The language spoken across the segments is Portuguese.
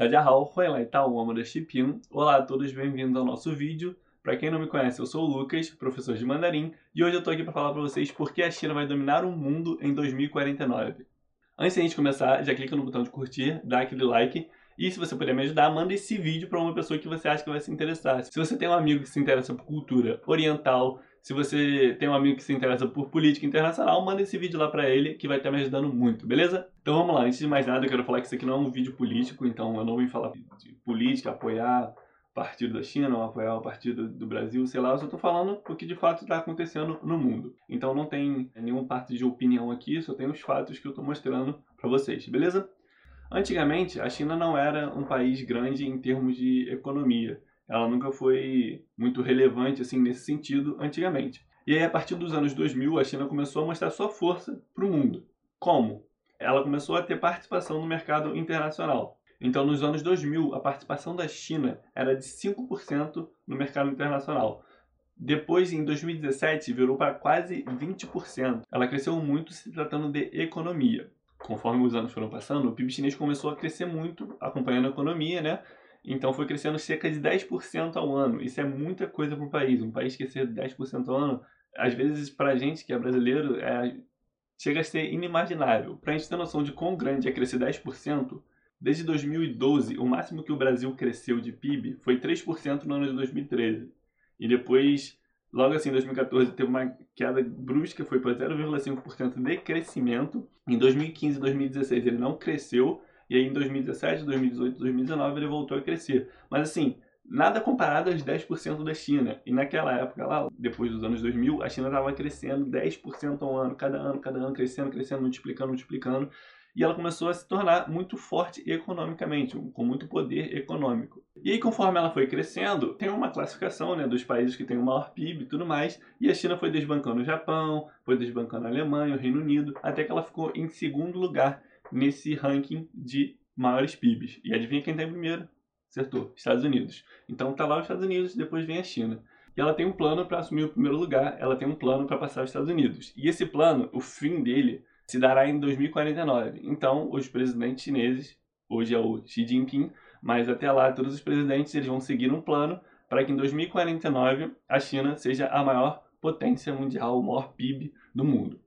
Tadjahal, Tao, da. Olá a todos, bem-vindos ao nosso vídeo. Para quem não me conhece, eu sou o Lucas, professor de mandarim, e hoje eu tô aqui para falar para vocês por que a China vai dominar o mundo em 2049. Antes de a gente começar, já clica no botão de curtir, dá aquele like, e se você puder me ajudar, manda esse vídeo para uma pessoa que você acha que vai se interessar. Se você tem um amigo que se interessa por cultura oriental, se você tem um amigo que se interessa por política internacional, manda esse vídeo lá pra ele, que vai estar me ajudando muito, beleza? Então vamos lá, antes de mais nada eu quero falar que isso aqui não é um vídeo político, então eu não vim falar de política, apoiar o partido da China, ou apoiar o partido do Brasil, sei lá, eu só tô falando o que de fato está acontecendo no mundo. Então não tem nenhum parte de opinião aqui, só tem os fatos que eu tô mostrando pra vocês, beleza? Antigamente, a China não era um país grande em termos de economia ela nunca foi muito relevante assim nesse sentido antigamente. E aí, a partir dos anos 2000, a China começou a mostrar sua força para o mundo. Como? Ela começou a ter participação no mercado internacional. Então, nos anos 2000, a participação da China era de 5% no mercado internacional. Depois, em 2017, virou para quase 20%. Ela cresceu muito se tratando de economia. Conforme os anos foram passando, o PIB chinês começou a crescer muito, acompanhando a economia, né? Então foi crescendo cerca de 10% ao ano. Isso é muita coisa para um país. Um país crescer 10% ao ano, às vezes para a gente que é brasileiro, é, chega a ser inimaginável. Para a gente ter noção de quão grande é crescer 10%, desde 2012, o máximo que o Brasil cresceu de PIB foi 3% no ano de 2013. E depois, logo assim, em 2014, teve uma queda brusca, foi para 0,5% de crescimento. Em 2015 e 2016 ele não cresceu, e aí em 2017, 2018, 2019 ele voltou a crescer. Mas assim, nada comparado aos 10% da China. E naquela época, lá, depois dos anos 2000, a China estava crescendo 10% ao ano, cada ano, cada ano, crescendo, crescendo, multiplicando, multiplicando. E ela começou a se tornar muito forte economicamente, com muito poder econômico. E aí, conforme ela foi crescendo, tem uma classificação né, dos países que têm o maior PIB e tudo mais. E a China foi desbancando o Japão, foi desbancando a Alemanha, o Reino Unido, até que ela ficou em segundo lugar nesse ranking de maiores PIBs. E adivinha quem está em primeiro? Acertou, Estados Unidos. Então tá lá os Estados Unidos, depois vem a China. E ela tem um plano para assumir o primeiro lugar, ela tem um plano para passar os Estados Unidos. E esse plano, o fim dele, se dará em 2049. Então, os presidentes chineses, hoje é o Xi Jinping, mas até lá todos os presidentes eles vão seguir um plano para que em 2049 a China seja a maior potência mundial, o maior PIB do mundo.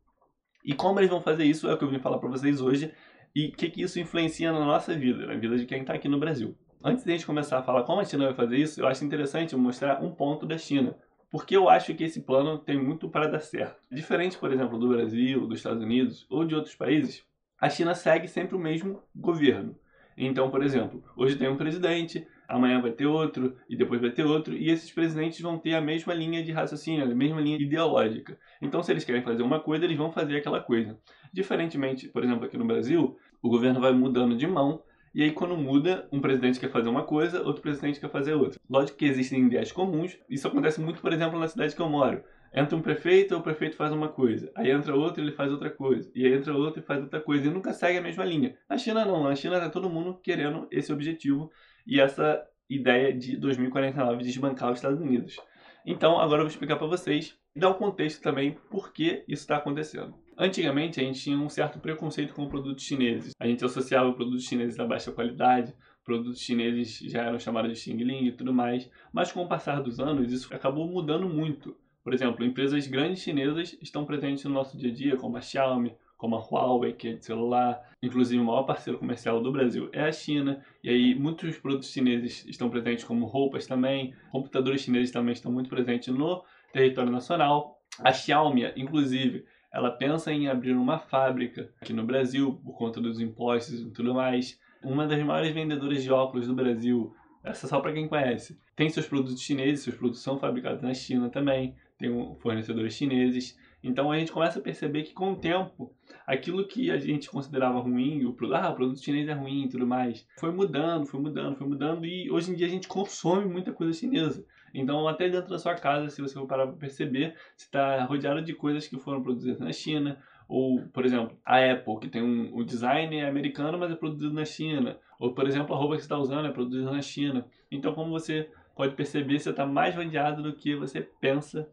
E como eles vão fazer isso é o que eu vim falar para vocês hoje e o que, que isso influencia na nossa vida, na vida de quem está aqui no Brasil. Antes de a gente começar a falar como a China vai fazer isso, eu acho interessante mostrar um ponto da China. Porque eu acho que esse plano tem muito para dar certo. Diferente, por exemplo, do Brasil, dos Estados Unidos ou de outros países, a China segue sempre o mesmo governo. Então, por exemplo, hoje tem um presidente, amanhã vai ter outro, e depois vai ter outro, e esses presidentes vão ter a mesma linha de raciocínio, a mesma linha ideológica. Então, se eles querem fazer uma coisa, eles vão fazer aquela coisa. Diferentemente, por exemplo, aqui no Brasil, o governo vai mudando de mão, e aí, quando muda, um presidente quer fazer uma coisa, outro presidente quer fazer outra. Lógico que existem ideias comuns. Isso acontece muito, por exemplo, na cidade que eu moro. Entra um prefeito, o prefeito faz uma coisa. Aí entra outro, ele faz outra coisa. E aí entra outro e faz outra coisa. E nunca segue a mesma linha. Na China não. Na China tá todo mundo querendo esse objetivo e essa ideia de 2049 desbancar os Estados Unidos. Então, agora eu vou explicar para vocês e dar um contexto também por que isso está acontecendo. Antigamente, a gente tinha um certo preconceito com produtos chineses. A gente associava produtos chineses a baixa qualidade, produtos chineses já eram chamados de Xing Ling e tudo mais. Mas com o passar dos anos, isso acabou mudando muito. Por exemplo, empresas grandes chinesas estão presentes no nosso dia a dia, como a Xiaomi, como a Huawei, que é de celular. Inclusive, o maior parceiro comercial do Brasil é a China. E aí, muitos produtos chineses estão presentes, como roupas também. Computadores chineses também estão muito presentes no território nacional. A Xiaomi, inclusive, ela pensa em abrir uma fábrica aqui no Brasil por conta dos impostos e tudo mais. Uma das maiores vendedoras de óculos do Brasil, essa só para quem conhece. Tem seus produtos chineses, seus produtos são fabricados na China também, tem fornecedores chineses. Então a gente começa a perceber que com o tempo, aquilo que a gente considerava ruim, o, ah, o produto chinês é ruim e tudo mais, foi mudando, foi mudando, foi mudando e hoje em dia a gente consome muita coisa chinesa. Então até dentro da sua casa, se você for parar para perceber, você está rodeado de coisas que foram produzidas na China, ou, por exemplo, a Apple, que tem um, o design americano, mas é produzido na China. Ou, por exemplo, a roupa que você está usando é produzida na China. Então, como você pode perceber, você está mais rodeado do que você pensa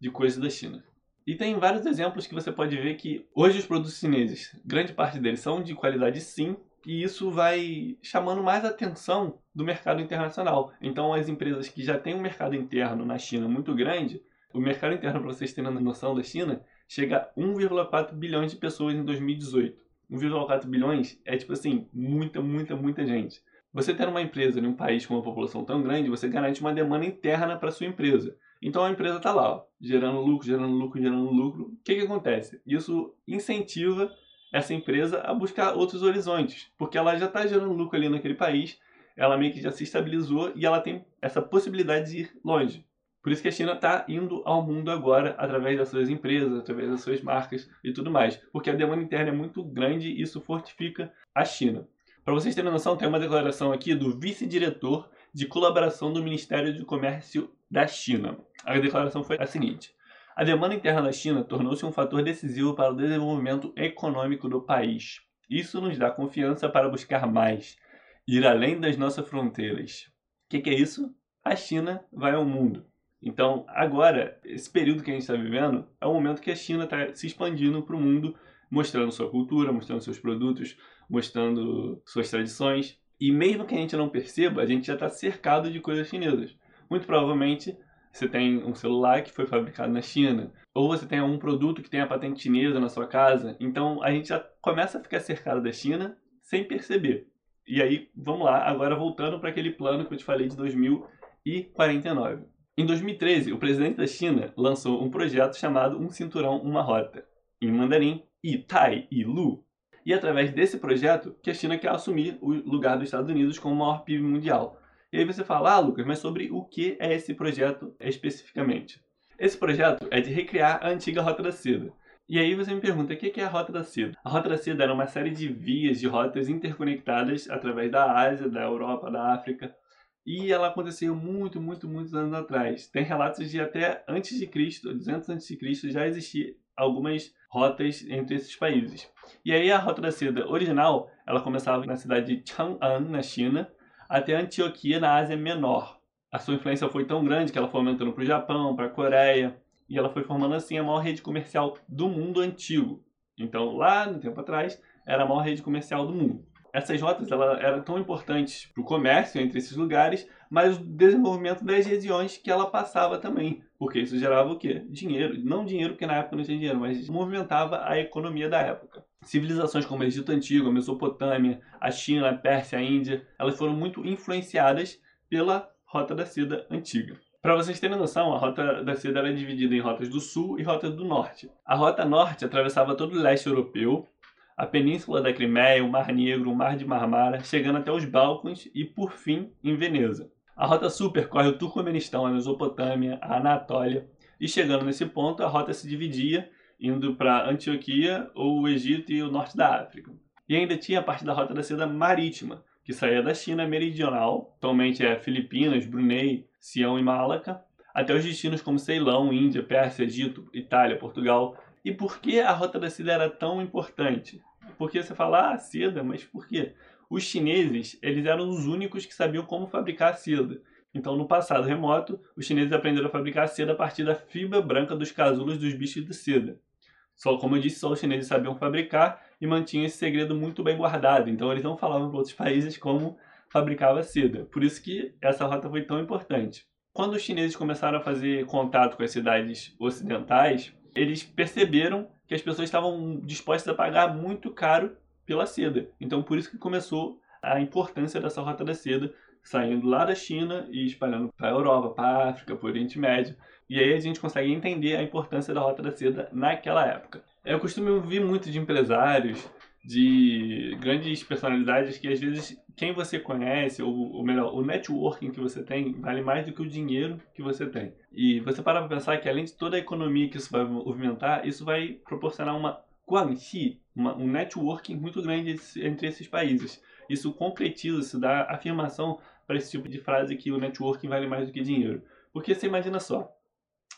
de coisas da China. E tem vários exemplos que você pode ver que hoje os produtos chineses, grande parte deles são de qualidade sim, e isso vai chamando mais atenção do mercado internacional. Então, as empresas que já têm um mercado interno na China muito grande, o mercado interno, para vocês terem noção da China, chega a 1,4 bilhões de pessoas em 2018. 1,4 bilhões é tipo assim, muita, muita, muita gente. Você ter uma empresa em um país com uma população tão grande, você garante uma demanda interna para sua empresa. Então a empresa está lá, ó, gerando lucro, gerando lucro, gerando lucro. O que, que acontece? Isso incentiva essa empresa a buscar outros horizontes, porque ela já está gerando lucro ali naquele país, ela meio que já se estabilizou e ela tem essa possibilidade de ir longe. Por isso que a China está indo ao mundo agora através das suas empresas, através das suas marcas e tudo mais, porque a demanda interna é muito grande e isso fortifica a China. Para vocês terem noção, tem uma declaração aqui do vice-diretor de colaboração do Ministério de Comércio da China. A declaração foi a seguinte: a demanda interna da China tornou-se um fator decisivo para o desenvolvimento econômico do país. Isso nos dá confiança para buscar mais, ir além das nossas fronteiras. O que, que é isso? A China vai ao mundo. Então, agora, esse período que a gente está vivendo é o momento que a China está se expandindo para o mundo, mostrando sua cultura, mostrando seus produtos, mostrando suas tradições. E mesmo que a gente não perceba, a gente já está cercado de coisas chinesas. Muito provavelmente você tem um celular que foi fabricado na China, ou você tem algum produto que tem a patente chinesa na sua casa. Então a gente já começa a ficar cercado da China sem perceber. E aí, vamos lá, agora voltando para aquele plano que eu te falei de 2049. Em 2013, o presidente da China lançou um projeto chamado Um Cinturão, Uma Rota, em mandarim, Tai e Lu. E através desse projeto que a China quer assumir o lugar dos Estados Unidos como maior PIB mundial. E aí você fala, ah, Lucas, mas sobre o que é esse projeto especificamente? Esse projeto é de recriar a antiga Rota da Seda. E aí você me pergunta, o que é a Rota da Seda? A Rota da Seda era uma série de vias de rotas interconectadas através da Ásia, da Europa, da África. E ela aconteceu muito, muito, muitos anos atrás. Tem relatos de até antes de Cristo, 200 antes de Cristo, já existia algumas rotas entre esses países. E aí a Rota da Seda original, ela começava na cidade de Chang'an, na China, até Antioquia, na Ásia Menor. A sua influência foi tão grande que ela foi aumentando para o Japão, para a Coreia, e ela foi formando assim a maior rede comercial do mundo antigo. Então, lá no tempo atrás, era a maior rede comercial do mundo. Essas rotas ela, eram tão importantes para o comércio entre esses lugares, mas o desenvolvimento das regiões que ela passava também, porque isso gerava o quê? Dinheiro. Não dinheiro, porque na época não tinha dinheiro, mas movimentava a economia da época. Civilizações como o Egito Antigo, a Mesopotâmia, a China, a Pérsia, a Índia, elas foram muito influenciadas pela Rota da Seda antiga. Para vocês terem noção, a Rota da Seda era dividida em rotas do sul e rotas do norte. A Rota Norte atravessava todo o leste europeu, a Península da Crimeia, o Mar Negro, o Mar de Marmara, chegando até os Balcãs e, por fim, em Veneza. A Rota Sul percorre o Turcomenistão, a Mesopotâmia, a Anatólia, e chegando nesse ponto, a rota se dividia indo para Antioquia, ou o Egito e o norte da África. E ainda tinha a parte da Rota da Seda Marítima, que saía da China meridional, atualmente é Filipinas, Brunei, Sião e Malaca, até os destinos como Ceilão, Índia, Pérsia, Egito, Itália, Portugal. E por que a Rota da Seda era tão importante? Porque você fala, ah, seda, mas por quê? Os chineses, eles eram os únicos que sabiam como fabricar seda. Então, no passado remoto, os chineses aprenderam a fabricar seda a partir da fibra branca dos casulos dos bichos de seda. Só, como eu disse, só os chineses sabiam fabricar e mantinham esse segredo muito bem guardado. Então eles não falavam para outros países como fabricava seda. Por isso que essa rota foi tão importante. Quando os chineses começaram a fazer contato com as cidades ocidentais, eles perceberam que as pessoas estavam dispostas a pagar muito caro pela seda. Então por isso que começou a importância dessa rota da seda, saindo lá da China e espalhando para a Europa, para a África, para o Oriente Médio. E aí a gente consegue entender a importância da Rota da Seda naquela época. Eu costumo ouvir muito de empresários, de grandes personalidades que às vezes quem você conhece, ou, ou melhor, o networking que você tem, vale mais do que o dinheiro que você tem. E você para para pensar que além de toda a economia que isso vai movimentar, isso vai proporcionar uma guanxi, uma, um networking muito grande entre esses países. Isso concretiza, isso dá afirmação para esse tipo de frase que o networking vale mais do que dinheiro. Porque você imagina só,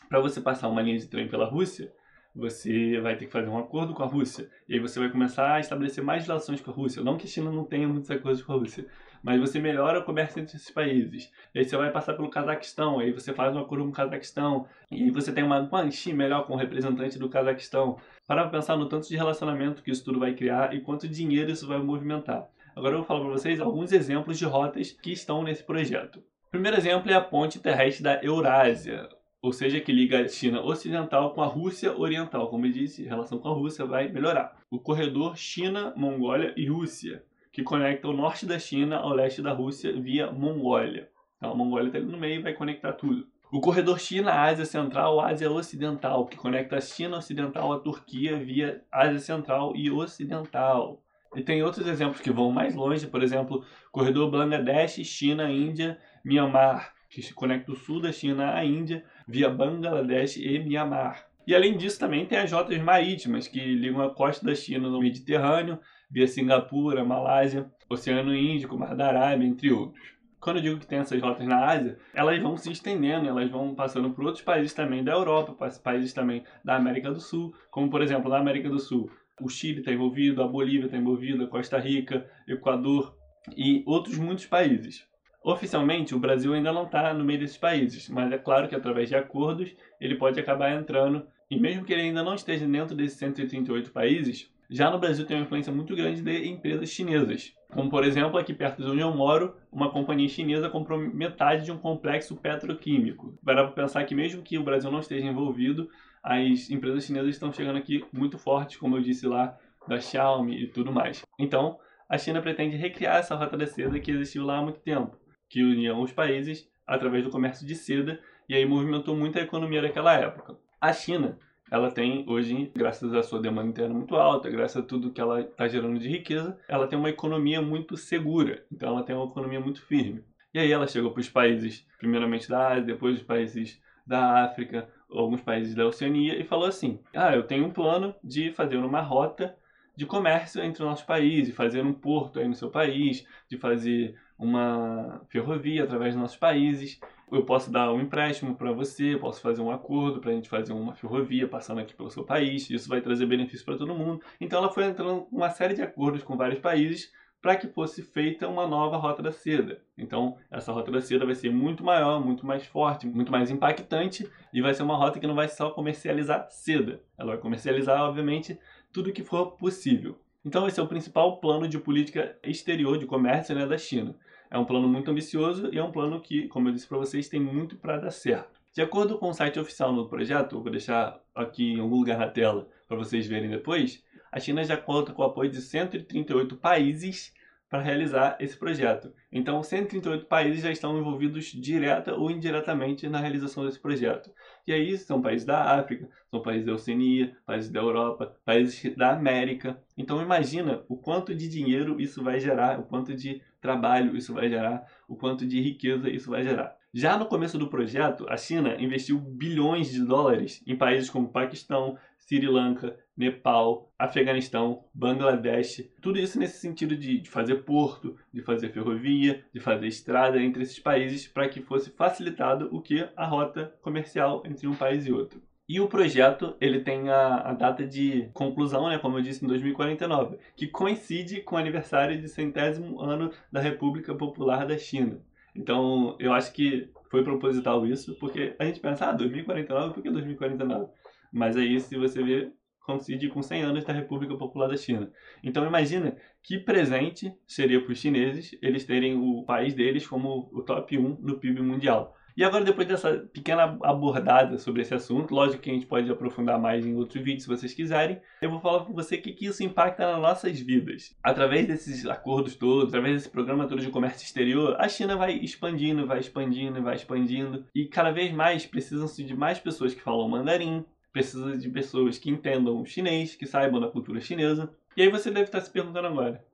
para você passar uma linha de trem pela Rússia, você vai ter que fazer um acordo com a Rússia. E aí você vai começar a estabelecer mais relações com a Rússia. Não que a China não tenha muitos acordos com a Rússia, mas você melhora o comércio entre esses países. E aí você vai passar pelo Cazaquistão, aí você faz um acordo com o Cazaquistão. E você tem uma guanxi melhor com o representante do Cazaquistão. Para pensar no tanto de relacionamento que isso tudo vai criar e quanto dinheiro isso vai movimentar. Agora eu vou falar para vocês alguns exemplos de rotas que estão nesse projeto. O primeiro exemplo é a ponte terrestre da Eurásia, ou seja, que liga a China Ocidental com a Rússia Oriental. Como eu disse, a relação com a Rússia vai melhorar. O corredor China, Mongólia e Rússia, que conecta o norte da China ao leste da Rússia via Mongólia. Então a Mongólia está ali no meio e vai conectar tudo. O corredor China-Ásia Central, Ásia Ocidental, que conecta a China Ocidental à Turquia via Ásia Central e Ocidental. E tem outros exemplos que vão mais longe, por exemplo, corredor Bangladesh, China, Índia, Myanmar, que conecta o sul da China à Índia via Bangladesh e Myanmar. E além disso também tem as rotas marítimas que ligam a costa da China no Mediterrâneo, via Singapura, Malásia, Oceano Índico, Mar da Arábia, entre outros quando eu digo que tem essas rotas na Ásia, elas vão se estendendo, elas vão passando por outros países também da Europa, países também da América do Sul, como por exemplo na América do Sul, o Chile está envolvido, a Bolívia está envolvida, Costa Rica, Equador e outros muitos países. Oficialmente, o Brasil ainda não está no meio desses países, mas é claro que através de acordos ele pode acabar entrando, e mesmo que ele ainda não esteja dentro desses 138 países, já no Brasil tem uma influência muito grande de empresas chinesas. Como, por exemplo, aqui perto de onde eu moro, uma companhia chinesa comprou metade de um complexo petroquímico. Para pensar que mesmo que o Brasil não esteja envolvido, as empresas chinesas estão chegando aqui muito fortes, como eu disse lá, da Xiaomi e tudo mais. Então, a China pretende recriar essa rota da seda que existiu lá há muito tempo, que unia os países através do comércio de seda e aí movimentou muito a economia daquela época. A China ela tem hoje, graças à sua demanda interna muito alta, graças a tudo que ela está gerando de riqueza, ela tem uma economia muito segura. Então ela tem uma economia muito firme. E aí ela chegou para os países, primeiramente da Ásia, depois os países da África, alguns países da Oceania, e falou assim: Ah, eu tenho um plano de fazer uma rota de comércio entre os nossos países, fazer um porto aí no seu país, de fazer uma ferrovia através dos nossos países. Eu posso dar um empréstimo para você, posso fazer um acordo para a gente fazer uma ferrovia passando aqui pelo seu país. Isso vai trazer benefício para todo mundo. Então ela foi entrando uma série de acordos com vários países para que fosse feita uma nova rota da seda. Então, essa rota da seda vai ser muito maior, muito mais forte, muito mais impactante e vai ser uma rota que não vai só comercializar seda. Ela vai comercializar, obviamente, tudo que for possível. Então, esse é o principal plano de política exterior de comércio né, da China. É um plano muito ambicioso e é um plano que, como eu disse para vocês, tem muito para dar certo. De acordo com o site oficial do projeto, vou deixar aqui em algum lugar na tela para vocês verem depois, a China já conta com o apoio de 138 países para realizar esse projeto. Então, 138 países já estão envolvidos direta ou indiretamente na realização desse projeto. E aí são países da África, são países da Oceania, países da Europa, países da América. Então, imagina o quanto de dinheiro isso vai gerar, o quanto de trabalho isso vai gerar, o quanto de riqueza isso vai gerar. Já no começo do projeto, a China investiu bilhões de dólares em países como Paquistão, Sri Lanka, Nepal, Afeganistão, Bangladesh, tudo isso nesse sentido de, de fazer porto, de fazer ferrovia, de fazer estrada entre esses países para que fosse facilitado o que a rota comercial entre um país e outro. E o projeto ele tem a, a, data de conclusão, né, como eu disse, em 2049, que coincide com o aniversário de centésimo ano da República Popular da China. Então, eu acho que foi proposital isso, porque a gente pensa, ah, 2049, por que 2049? Mas aí, se você ver, coincide com 100 anos da República Popular da China. Então imagina que presente seria para os chineses eles terem o país deles como o top 1 no PIB mundial. E agora, depois dessa pequena abordada sobre esse assunto, lógico que a gente pode aprofundar mais em outros vídeos se vocês quiserem, eu vou falar com você o que, que isso impacta nas nossas vidas. Através desses acordos todos, através desse programa todo de comércio exterior, a China vai expandindo, vai expandindo, vai expandindo, e cada vez mais precisam-se de mais pessoas que falam mandarim, precisa de pessoas que entendam o chinês, que saibam da cultura chinesa. E aí você deve estar se perguntando agora,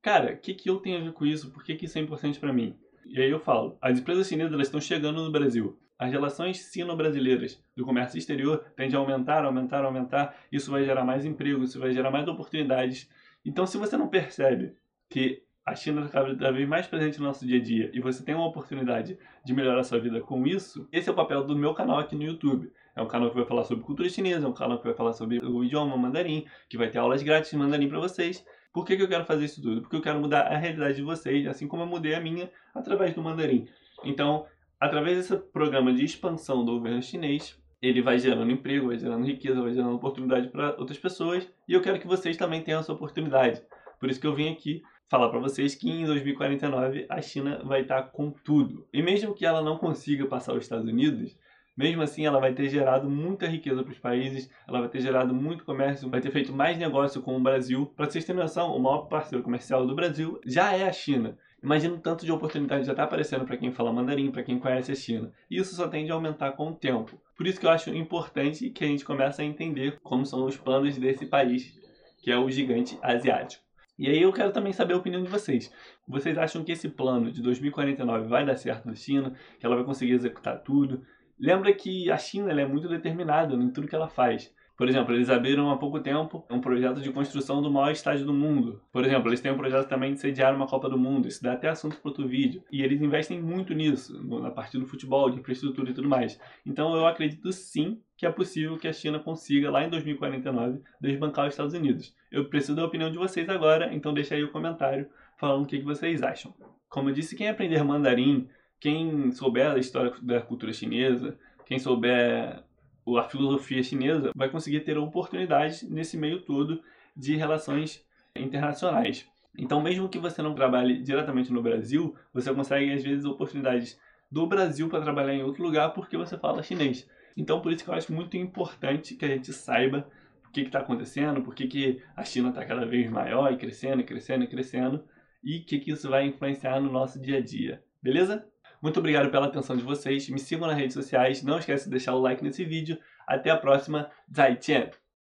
cara, o que, que eu tenho a ver com isso? Por que, que isso é importante para mim? E aí eu falo, as empresas chinesas estão chegando no Brasil. As relações sino-brasileiras do comércio exterior tendem a aumentar, aumentar, aumentar. Isso vai gerar mais emprego, isso vai gerar mais oportunidades. Então, se você não percebe que a China está cada vez mais presente no nosso dia a dia e você tem uma oportunidade de melhorar a sua vida com isso, esse é o papel do meu canal aqui no YouTube. É um canal que vai falar sobre cultura chinesa, é um canal que vai falar sobre o idioma mandarim, que vai ter aulas grátis de mandarim para vocês. Por que, que eu quero fazer isso tudo? Porque eu quero mudar a realidade de vocês, assim como eu mudei a minha através do mandarim. Então, através desse programa de expansão do governo chinês, ele vai gerando emprego, vai gerando riqueza, vai gerando oportunidade para outras pessoas, e eu quero que vocês também tenham essa oportunidade. Por isso que eu vim aqui falar para vocês que em 2049 a China vai estar tá com tudo. E mesmo que ela não consiga passar os Estados Unidos, mesmo assim ela vai ter gerado muita riqueza para os países, ela vai ter gerado muito comércio, vai ter feito mais negócio com o Brasil. Para vocês terem noção, o maior parceiro comercial do Brasil já é a China. Imagina o tanto de oportunidade já está aparecendo para quem fala mandarim, para quem conhece a China. E isso só tende a aumentar com o tempo. Por isso que eu acho importante que a gente comece a entender como são os planos desse país, que é o gigante asiático. E aí eu quero também saber a opinião de vocês. Vocês acham que esse plano de 2049 vai dar certo na China? Que ela vai conseguir executar tudo? Lembra que a China é muito determinada em tudo que ela faz. Por exemplo, eles abriram há pouco tempo um projeto de construção do maior estádio do mundo. Por exemplo, eles têm um projeto também de sediar uma Copa do Mundo. Isso dá até assunto para outro vídeo. E eles investem muito nisso, na parte do futebol, de infraestrutura e tudo mais. Então eu acredito sim que é possível que a China consiga, lá em 2049, desbancar os Estados Unidos. Eu preciso da opinião de vocês agora, então deixa aí o comentário falando o que vocês acham. Como eu disse, quem aprender mandarim, quem souber da história da cultura chinesa, quem souber a filosofia chinesa, vai conseguir ter oportunidades nesse meio todo de relações internacionais. Então, mesmo que você não trabalhe diretamente no Brasil, você consegue às vezes oportunidades do Brasil para trabalhar em outro lugar porque você fala chinês. Então, por isso que eu acho muito importante que a gente saiba o que está acontecendo, por que, que a China está cada vez maior e crescendo e crescendo e crescendo e o que, que isso vai influenciar no nosso dia a dia. Beleza? Muito obrigado pela atenção de vocês. Me sigam nas redes sociais. Não esquece de deixar o like nesse vídeo. Até a próxima. Zaijian!